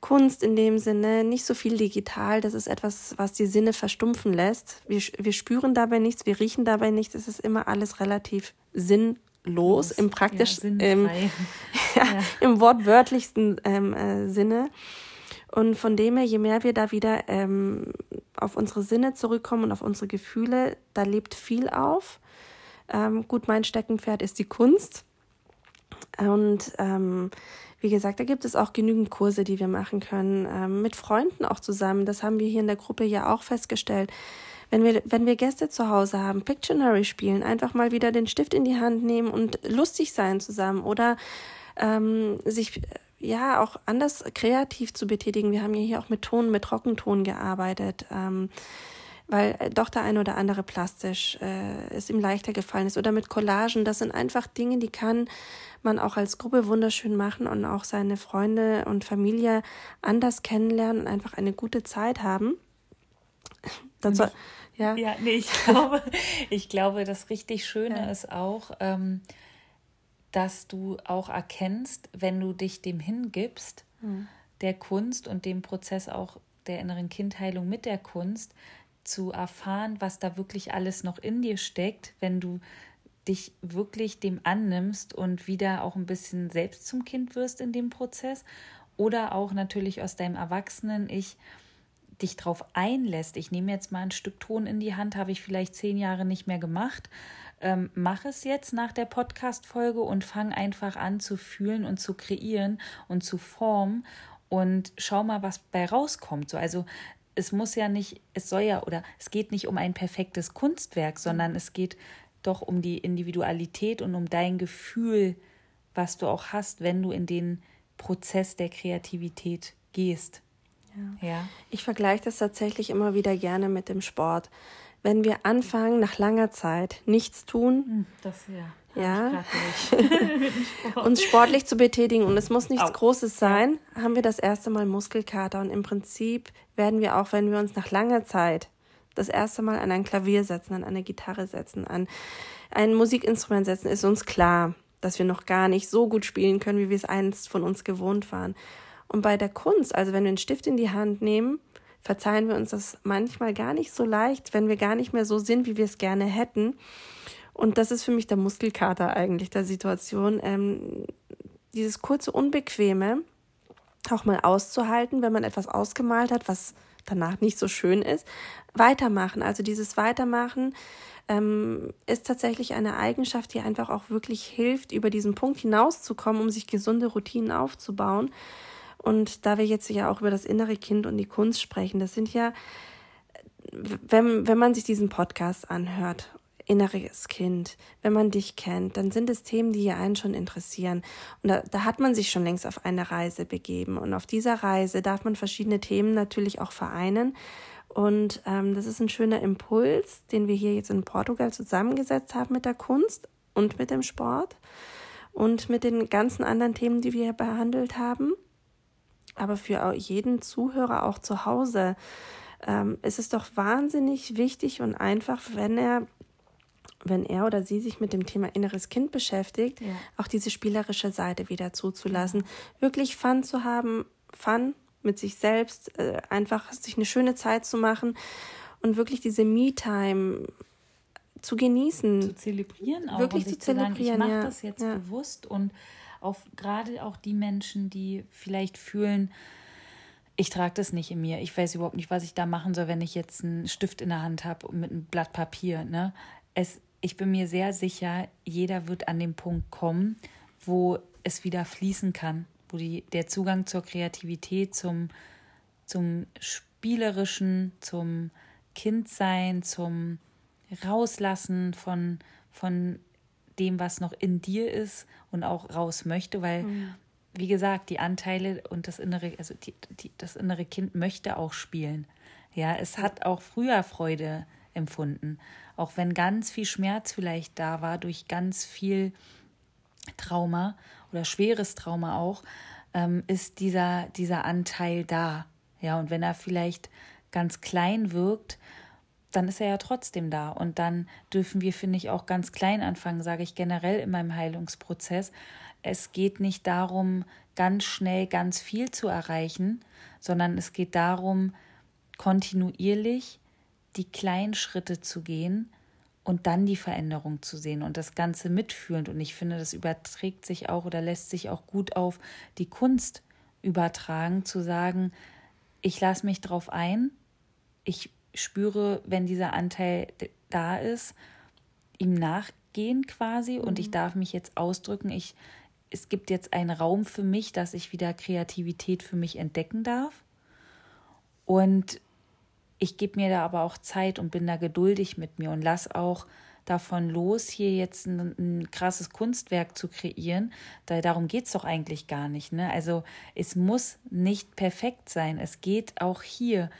Kunst in dem Sinne, nicht so viel digital. Das ist etwas, was die Sinne verstumpfen lässt. Wir, wir spüren dabei nichts, wir riechen dabei nichts. Es ist immer alles relativ sinnlos im praktisch, ja, im, *laughs* ja, im wortwörtlichsten ähm, äh, Sinne. Und von dem her, je mehr wir da wieder ähm, auf unsere Sinne zurückkommen und auf unsere Gefühle, da lebt viel auf. Ähm, gut, mein Steckenpferd ist die Kunst. Und ähm, wie gesagt, da gibt es auch genügend Kurse, die wir machen können, ähm, mit Freunden auch zusammen. Das haben wir hier in der Gruppe ja auch festgestellt. Wenn wir, wenn wir Gäste zu Hause haben, Pictionary spielen, einfach mal wieder den Stift in die Hand nehmen und lustig sein zusammen oder ähm, sich ja auch anders kreativ zu betätigen. Wir haben ja hier auch mit Ton, mit Trockenton gearbeitet. Ähm, weil äh, doch der ein oder andere plastisch äh, es ihm leichter gefallen ist. Oder mit Collagen. Das sind einfach Dinge, die kann man auch als Gruppe wunderschön machen und auch seine Freunde und Familie anders kennenlernen und einfach eine gute Zeit haben. Dann soll, ja. ja, nee, ich *laughs* glaube, ich glaube, das richtig Schöne ja. ist auch, ähm, dass du auch erkennst, wenn du dich dem hingibst, mhm. der Kunst und dem Prozess auch der inneren Kindheilung mit der Kunst, zu erfahren, was da wirklich alles noch in dir steckt, wenn du dich wirklich dem annimmst und wieder auch ein bisschen selbst zum Kind wirst in dem Prozess oder auch natürlich aus deinem Erwachsenen-Ich dich drauf einlässt. Ich nehme jetzt mal ein Stück Ton in die Hand, habe ich vielleicht zehn Jahre nicht mehr gemacht. Ähm, mach es jetzt nach der Podcast-Folge und fang einfach an zu fühlen und zu kreieren und zu formen und schau mal, was bei rauskommt. So, also es muss ja nicht, es soll ja oder es geht nicht um ein perfektes Kunstwerk, sondern es geht doch um die Individualität und um dein Gefühl, was du auch hast, wenn du in den Prozess der Kreativität gehst. Ja. ja. Ich vergleiche das tatsächlich immer wieder gerne mit dem Sport. Wenn wir anfangen, nach langer Zeit nichts tun, hm, das ja ja, *laughs* *laughs* uns sportlich zu betätigen und es muss nichts Au. Großes sein, ja. haben wir das erste Mal Muskelkater und im Prinzip werden wir auch, wenn wir uns nach langer Zeit das erste Mal an ein Klavier setzen, an eine Gitarre setzen, an ein Musikinstrument setzen, ist uns klar, dass wir noch gar nicht so gut spielen können, wie wir es einst von uns gewohnt waren. Und bei der Kunst, also wenn wir einen Stift in die Hand nehmen, verzeihen wir uns das manchmal gar nicht so leicht, wenn wir gar nicht mehr so sind, wie wir es gerne hätten. Und das ist für mich der Muskelkater eigentlich der Situation. Ähm, dieses kurze Unbequeme auch mal auszuhalten, wenn man etwas ausgemalt hat, was danach nicht so schön ist, weitermachen. Also dieses Weitermachen ähm, ist tatsächlich eine Eigenschaft, die einfach auch wirklich hilft, über diesen Punkt hinauszukommen, um sich gesunde Routinen aufzubauen. Und da wir jetzt ja auch über das innere Kind und die Kunst sprechen, das sind ja, wenn, wenn man sich diesen Podcast anhört inneres Kind, wenn man dich kennt, dann sind es Themen, die einen schon interessieren. Und da, da hat man sich schon längst auf eine Reise begeben. Und auf dieser Reise darf man verschiedene Themen natürlich auch vereinen. Und ähm, das ist ein schöner Impuls, den wir hier jetzt in Portugal zusammengesetzt haben mit der Kunst und mit dem Sport und mit den ganzen anderen Themen, die wir behandelt haben. Aber für jeden Zuhörer auch zu Hause ähm, ist es doch wahnsinnig wichtig und einfach, wenn er wenn er oder sie sich mit dem Thema inneres Kind beschäftigt, ja. auch diese spielerische Seite wieder zuzulassen, wirklich Fun zu haben, Fun mit sich selbst, äh, einfach sich eine schöne Zeit zu machen und wirklich diese Me-Time zu genießen. Zu zelebrieren auch. Wirklich zu zelebrieren. Zu sagen, ich mache ja. das jetzt ja. bewusst und auf gerade auch die Menschen, die vielleicht fühlen, ich trage das nicht in mir. Ich weiß überhaupt nicht, was ich da machen soll, wenn ich jetzt einen Stift in der Hand habe mit einem Blatt Papier. Ne? Es ich bin mir sehr sicher, jeder wird an den Punkt kommen, wo es wieder fließen kann, wo die, der Zugang zur Kreativität, zum, zum Spielerischen, zum Kindsein, zum Rauslassen von, von dem, was noch in dir ist und auch raus möchte, weil, mhm. wie gesagt, die Anteile und das innere, also die, die, das innere Kind möchte auch spielen. Ja, es hat auch früher Freude empfunden, auch wenn ganz viel Schmerz vielleicht da war durch ganz viel Trauma oder schweres Trauma auch, ähm, ist dieser, dieser Anteil da. Ja, und wenn er vielleicht ganz klein wirkt, dann ist er ja trotzdem da. Und dann dürfen wir, finde ich, auch ganz klein anfangen, sage ich generell in meinem Heilungsprozess. Es geht nicht darum, ganz schnell ganz viel zu erreichen, sondern es geht darum, kontinuierlich die kleinen Schritte zu gehen und dann die Veränderung zu sehen und das Ganze mitfühlend. Und ich finde, das überträgt sich auch oder lässt sich auch gut auf die Kunst übertragen, zu sagen, ich lasse mich drauf ein, ich spüre, wenn dieser Anteil da ist, ihm nachgehen quasi und ich mhm. darf mich jetzt ausdrücken. Ich, es gibt jetzt einen Raum für mich, dass ich wieder Kreativität für mich entdecken darf. Und ich gebe mir da aber auch Zeit und bin da geduldig mit mir und lass auch davon los, hier jetzt ein, ein krasses Kunstwerk zu kreieren. Da, darum geht es doch eigentlich gar nicht. Ne? Also es muss nicht perfekt sein. Es geht auch hier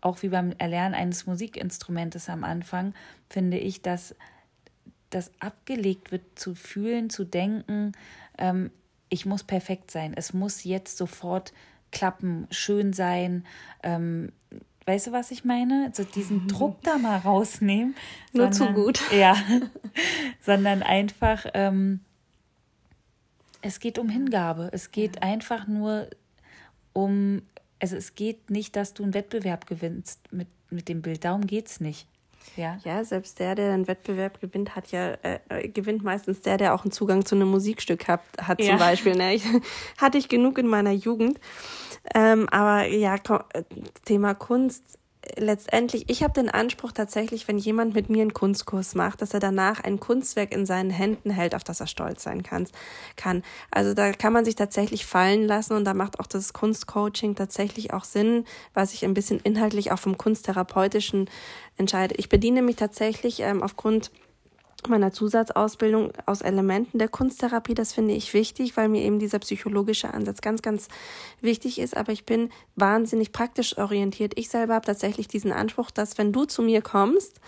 auch wie beim Erlernen eines Musikinstrumentes am Anfang, finde ich, dass das abgelegt wird, zu fühlen, zu denken, ähm, ich muss perfekt sein, es muss jetzt sofort klappen, schön sein. Ähm, weißt du, was ich meine? So diesen Druck da mal rausnehmen. Nur sondern, zu gut. *laughs* Ja, sondern einfach, ähm, es geht um Hingabe. Es geht einfach nur um also es geht nicht, dass du einen Wettbewerb gewinnst mit, mit dem Bild. Darum geht es nicht. Ja. ja, selbst der, der einen Wettbewerb gewinnt, hat ja, äh, äh, gewinnt meistens der, der auch einen Zugang zu einem Musikstück hat, hat ja. zum Beispiel. Ne? Ich, *laughs* hatte ich genug in meiner Jugend. Ähm, aber ja, Thema Kunst letztendlich, ich habe den Anspruch tatsächlich, wenn jemand mit mir einen Kunstkurs macht, dass er danach ein Kunstwerk in seinen Händen hält, auf das er stolz sein kann. kann. Also da kann man sich tatsächlich fallen lassen und da macht auch das Kunstcoaching tatsächlich auch Sinn, was ich ein bisschen inhaltlich auch vom Kunsttherapeutischen entscheide. Ich bediene mich tatsächlich ähm, aufgrund meiner Zusatzausbildung aus Elementen der Kunsttherapie. Das finde ich wichtig, weil mir eben dieser psychologische Ansatz ganz, ganz wichtig ist. Aber ich bin wahnsinnig praktisch orientiert. Ich selber habe tatsächlich diesen Anspruch, dass wenn du zu mir kommst,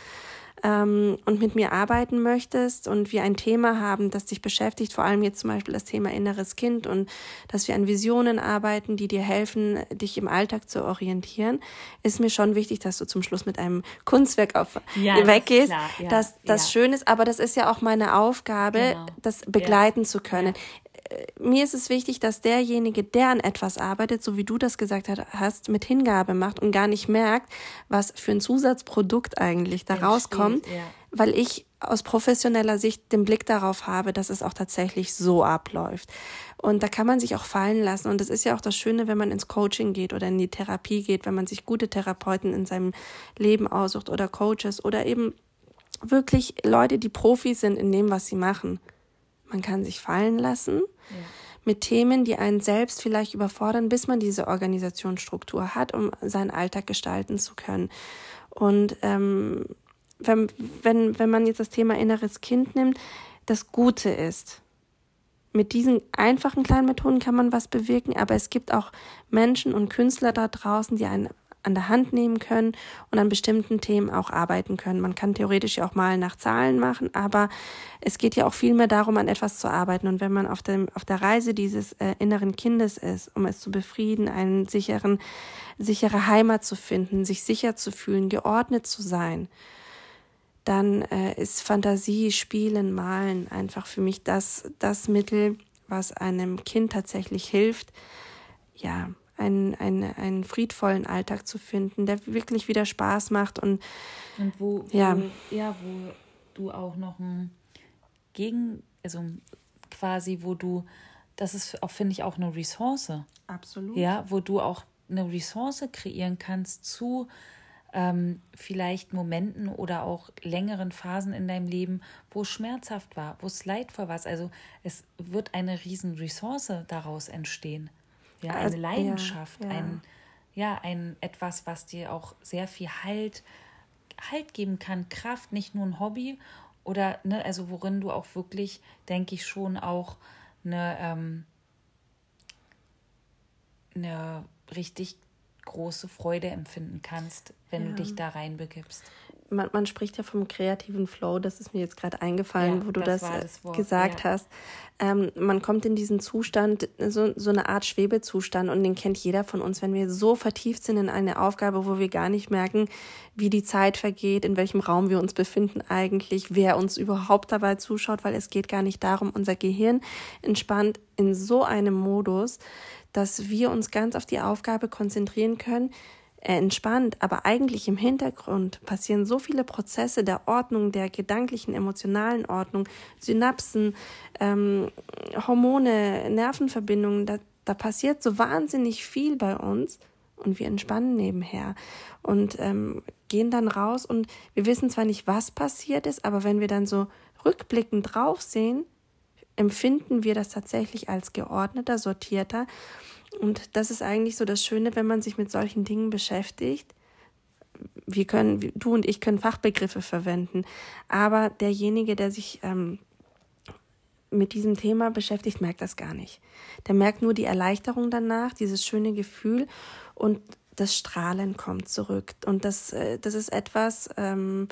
ähm, und mit mir arbeiten möchtest und wir ein Thema haben, das dich beschäftigt, vor allem jetzt zum Beispiel das Thema inneres Kind und dass wir an Visionen arbeiten, die dir helfen, dich im Alltag zu orientieren, ist mir schon wichtig, dass du zum Schluss mit einem Kunstwerk auf, ja, weggehst, das, ja, das, das ja. schön ist. Aber das ist ja auch meine Aufgabe, genau. das begleiten zu können mir ist es wichtig, dass derjenige, der an etwas arbeitet, so wie du das gesagt hast, mit Hingabe macht und gar nicht merkt, was für ein Zusatzprodukt eigentlich da rauskommt, ja. weil ich aus professioneller Sicht den Blick darauf habe, dass es auch tatsächlich so abläuft. Und da kann man sich auch fallen lassen. Und das ist ja auch das Schöne, wenn man ins Coaching geht oder in die Therapie geht, wenn man sich gute Therapeuten in seinem Leben aussucht oder Coaches oder eben wirklich Leute, die Profis sind in dem, was sie machen. Man kann sich fallen lassen ja. mit Themen, die einen selbst vielleicht überfordern, bis man diese Organisationsstruktur hat, um seinen Alltag gestalten zu können. Und ähm, wenn, wenn, wenn man jetzt das Thema inneres Kind nimmt, das Gute ist, mit diesen einfachen kleinen Methoden kann man was bewirken, aber es gibt auch Menschen und Künstler da draußen, die einen an der Hand nehmen können und an bestimmten Themen auch arbeiten können. Man kann theoretisch ja auch mal nach Zahlen machen, aber es geht ja auch viel mehr darum, an etwas zu arbeiten. Und wenn man auf, dem, auf der Reise dieses äh, inneren Kindes ist, um es zu befrieden, einen sicheren, sichere Heimat zu finden, sich sicher zu fühlen, geordnet zu sein, dann äh, ist Fantasie, Spielen, Malen einfach für mich das, das Mittel, was einem Kind tatsächlich hilft, ja, einen, einen, einen friedvollen Alltag zu finden, der wirklich wieder Spaß macht und, und wo, ja. Wo, ja, wo du auch noch ein Gegen, also quasi, wo du, das ist auch, finde ich, auch eine Ressource. Absolut. Ja, wo du auch eine Ressource kreieren kannst zu ähm, vielleicht Momenten oder auch längeren Phasen in deinem Leben, wo es schmerzhaft war, wo es leidvoll war. Also es wird eine riesen Ressource daraus entstehen. Ja, eine also, Leidenschaft, ja, ja. ein ja, ein etwas, was dir auch sehr viel Halt, halt geben kann, Kraft, nicht nur ein Hobby oder ne, also worin du auch wirklich, denke ich, schon auch eine, ähm, eine richtig große Freude empfinden kannst, wenn ja. du dich da reinbegibst man, man, spricht ja vom kreativen Flow, das ist mir jetzt gerade eingefallen, ja, wo du das, das gesagt ja. hast. Ähm, man kommt in diesen Zustand, so, so eine Art Schwebezustand und den kennt jeder von uns, wenn wir so vertieft sind in eine Aufgabe, wo wir gar nicht merken, wie die Zeit vergeht, in welchem Raum wir uns befinden eigentlich, wer uns überhaupt dabei zuschaut, weil es geht gar nicht darum, unser Gehirn entspannt in so einem Modus, dass wir uns ganz auf die Aufgabe konzentrieren können, entspannt, aber eigentlich im Hintergrund passieren so viele Prozesse der Ordnung, der gedanklichen, emotionalen Ordnung, Synapsen, ähm, Hormone, Nervenverbindungen, da, da passiert so wahnsinnig viel bei uns und wir entspannen nebenher und ähm, gehen dann raus und wir wissen zwar nicht, was passiert ist, aber wenn wir dann so rückblickend drauf sehen, empfinden wir das tatsächlich als geordneter, sortierter und das ist eigentlich so das Schöne, wenn man sich mit solchen Dingen beschäftigt. Wir können, du und ich können Fachbegriffe verwenden, aber derjenige, der sich ähm, mit diesem Thema beschäftigt, merkt das gar nicht. Der merkt nur die Erleichterung danach, dieses schöne Gefühl und das Strahlen kommt zurück. Und das, äh, das ist etwas, ähm,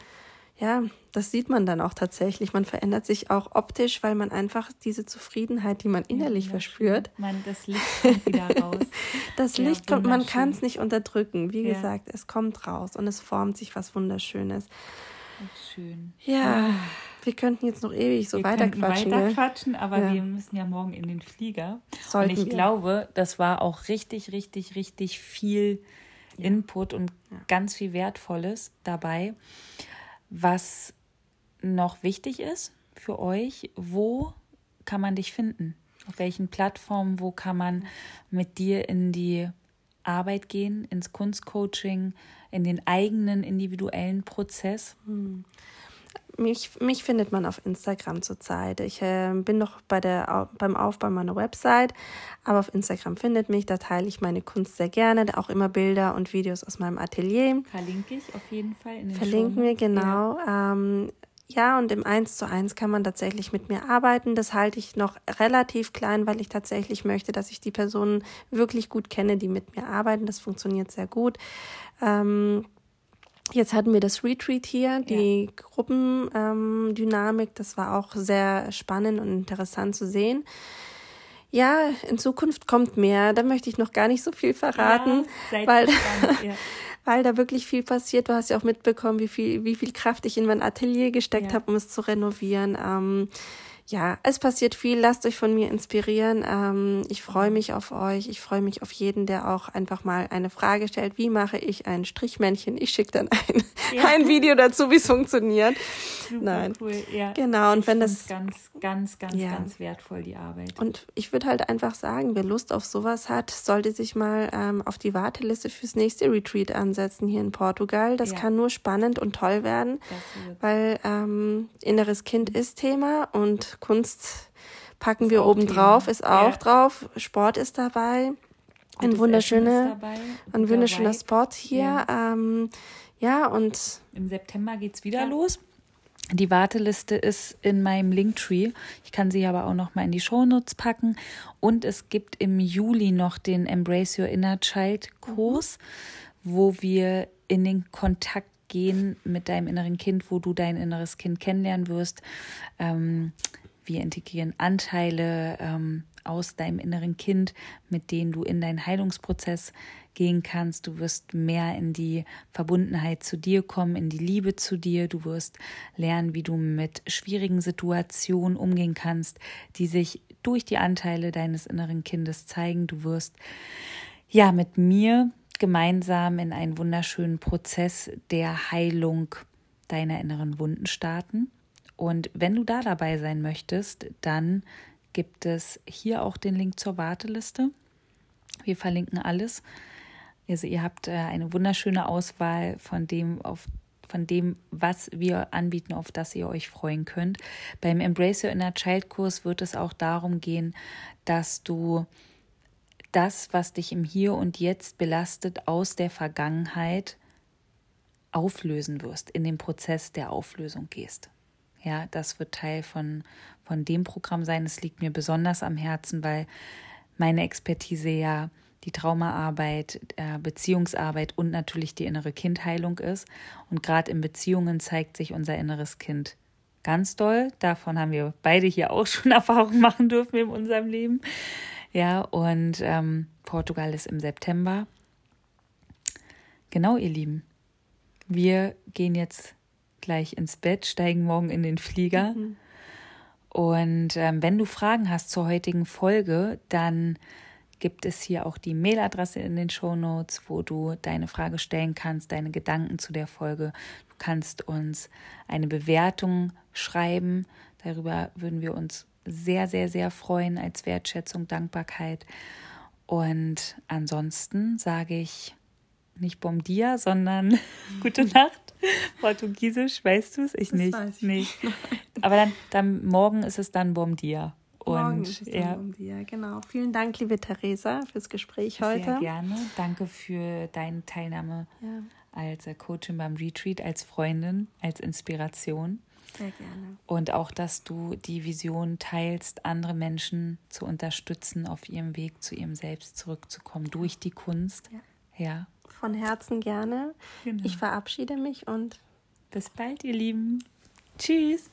ja, das sieht man dann auch tatsächlich. Man verändert sich auch optisch, weil man einfach diese Zufriedenheit, die man innerlich ja, verspürt. Man, das Licht kommt wieder *laughs* raus. das ja, Licht kommt, man kann es nicht unterdrücken. Wie ja. gesagt, es kommt raus und es formt sich was Wunderschönes. Schön. Ja, wir könnten jetzt noch ewig so weiterquatschen. Weiterquatschen, aber ja. wir müssen ja morgen in den Flieger. Sollten und ich wir. glaube, das war auch richtig, richtig, richtig viel Input und ganz viel Wertvolles dabei was noch wichtig ist für euch. Wo kann man dich finden? Auf welchen Plattformen? Wo kann man mit dir in die Arbeit gehen, ins Kunstcoaching, in den eigenen individuellen Prozess? Hm. Mich, mich findet man auf Instagram zurzeit. Ich äh, bin noch bei der, beim Aufbau meiner Website, aber auf Instagram findet mich. Da teile ich meine Kunst sehr gerne, auch immer Bilder und Videos aus meinem Atelier. Verlinke ich auf jeden Fall in den Verlinken wir, genau. Ja. Ähm, ja, und im 1 zu 1 kann man tatsächlich mit mir arbeiten. Das halte ich noch relativ klein, weil ich tatsächlich möchte, dass ich die Personen wirklich gut kenne, die mit mir arbeiten. Das funktioniert sehr gut. Ähm, Jetzt hatten wir das Retreat hier, die ja. Gruppendynamik. das war auch sehr spannend und interessant zu sehen. Ja, in Zukunft kommt mehr. Da möchte ich noch gar nicht so viel verraten, ja, weil, *laughs* ja. weil da wirklich viel passiert. Du hast ja auch mitbekommen, wie viel, wie viel Kraft ich in mein Atelier gesteckt habe, um es zu renovieren. Ähm, ja, es passiert viel. Lasst euch von mir inspirieren. Ähm, ich freue mich auf euch. Ich freue mich auf jeden, der auch einfach mal eine Frage stellt. Wie mache ich ein Strichmännchen? Ich schicke dann ein, ja. ein Video dazu, wie es funktioniert. Super Nein. cool. Ja. Genau. Und wenn das ganz, ganz, ganz, ja. ganz wertvoll die Arbeit. Und ich würde halt einfach sagen, wer Lust auf sowas hat, sollte sich mal ähm, auf die Warteliste fürs nächste Retreat ansetzen hier in Portugal. Das ja. kann nur spannend und toll werden, weil ähm, inneres Kind ist Thema und Kunst packen ist wir oben drauf, ist auch ja. drauf. Sport ist dabei. Gutes ein wunderschöner, ein wunderschöner Spot hier. Ja. Ähm, ja, und im September geht es wieder ja. los. Die Warteliste ist in meinem Linktree. Ich kann sie aber auch noch mal in die Shownotes packen. Und es gibt im Juli noch den Embrace Your Inner Child Kurs, mhm. wo wir in den Kontakt gehen mit deinem inneren Kind, wo du dein inneres Kind kennenlernen wirst. Ähm, wir integrieren Anteile ähm, aus deinem inneren Kind, mit denen du in deinen Heilungsprozess gehen kannst. Du wirst mehr in die Verbundenheit zu dir kommen, in die Liebe zu dir. Du wirst lernen, wie du mit schwierigen Situationen umgehen kannst, die sich durch die Anteile deines inneren Kindes zeigen. Du wirst ja mit mir gemeinsam in einen wunderschönen Prozess der Heilung deiner inneren Wunden starten. Und wenn du da dabei sein möchtest, dann gibt es hier auch den Link zur Warteliste. Wir verlinken alles. Also ihr habt äh, eine wunderschöne Auswahl von dem, auf von dem, was wir anbieten, auf das ihr euch freuen könnt. Beim Embrace Your Inner Child Kurs wird es auch darum gehen, dass du das, was dich im Hier und Jetzt belastet, aus der Vergangenheit auflösen wirst, in den Prozess der Auflösung gehst. Ja, das wird Teil von, von dem Programm sein. Es liegt mir besonders am Herzen, weil meine Expertise ja die Traumaarbeit, äh, Beziehungsarbeit und natürlich die innere Kindheilung ist. Und gerade in Beziehungen zeigt sich unser inneres Kind ganz doll. Davon haben wir beide hier auch schon *laughs* Erfahrungen machen dürfen in unserem Leben. Ja, und ähm, Portugal ist im September. Genau, ihr Lieben. Wir gehen jetzt gleich ins Bett, steigen morgen in den Flieger. Mhm. Und ähm, wenn du Fragen hast zur heutigen Folge, dann gibt es hier auch die Mailadresse in den Show Notes, wo du deine Frage stellen kannst, deine Gedanken zu der Folge. Du kannst uns eine Bewertung schreiben. Darüber würden wir uns sehr, sehr, sehr freuen als Wertschätzung, Dankbarkeit. Und ansonsten sage ich nicht Bom dia, sondern *laughs* gute Nacht. Portugiesisch, weißt du es? Ich das nicht. Weiß ich. Nee. *laughs* Aber dann, dann morgen ist es dann Bom dia. Morgen und ist es ja. um dir, genau. Vielen Dank, liebe Theresa, fürs Gespräch heute. Sehr gerne. Danke für deine Teilnahme ja. als Coachin beim Retreat, als Freundin, als Inspiration. Sehr gerne. Und auch, dass du die Vision teilst, andere Menschen zu unterstützen, auf ihrem Weg zu ihrem Selbst zurückzukommen, durch die Kunst. Ja. ja. Von Herzen gerne. Genau. Ich verabschiede mich und bis bald, ihr Lieben. Tschüss.